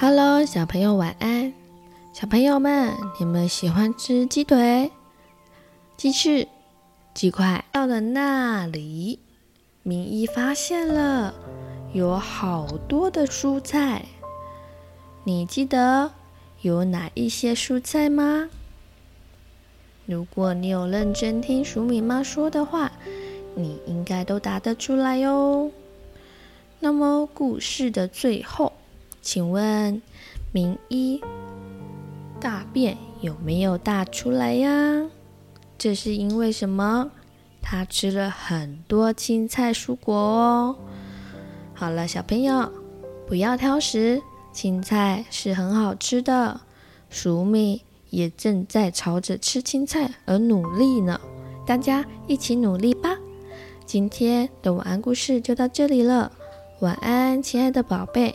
Hello，小朋友晚安。小朋友们，你们喜欢吃鸡腿、鸡翅、鸡块？到了那里，明一发现了有好多的蔬菜。你记得有哪一些蔬菜吗？如果你有认真听鼠米妈说的话，你应该都答得出来哟。那么故事的最后，请问明依大便有没有大出来呀？这是因为什么？他吃了很多青菜蔬果哦。好了，小朋友不要挑食，青菜是很好吃的。黍米也正在朝着吃青菜而努力呢，大家一起努力吧。今天的晚安故事就到这里了，晚安，亲爱的宝贝。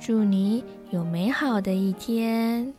祝你有美好的一天。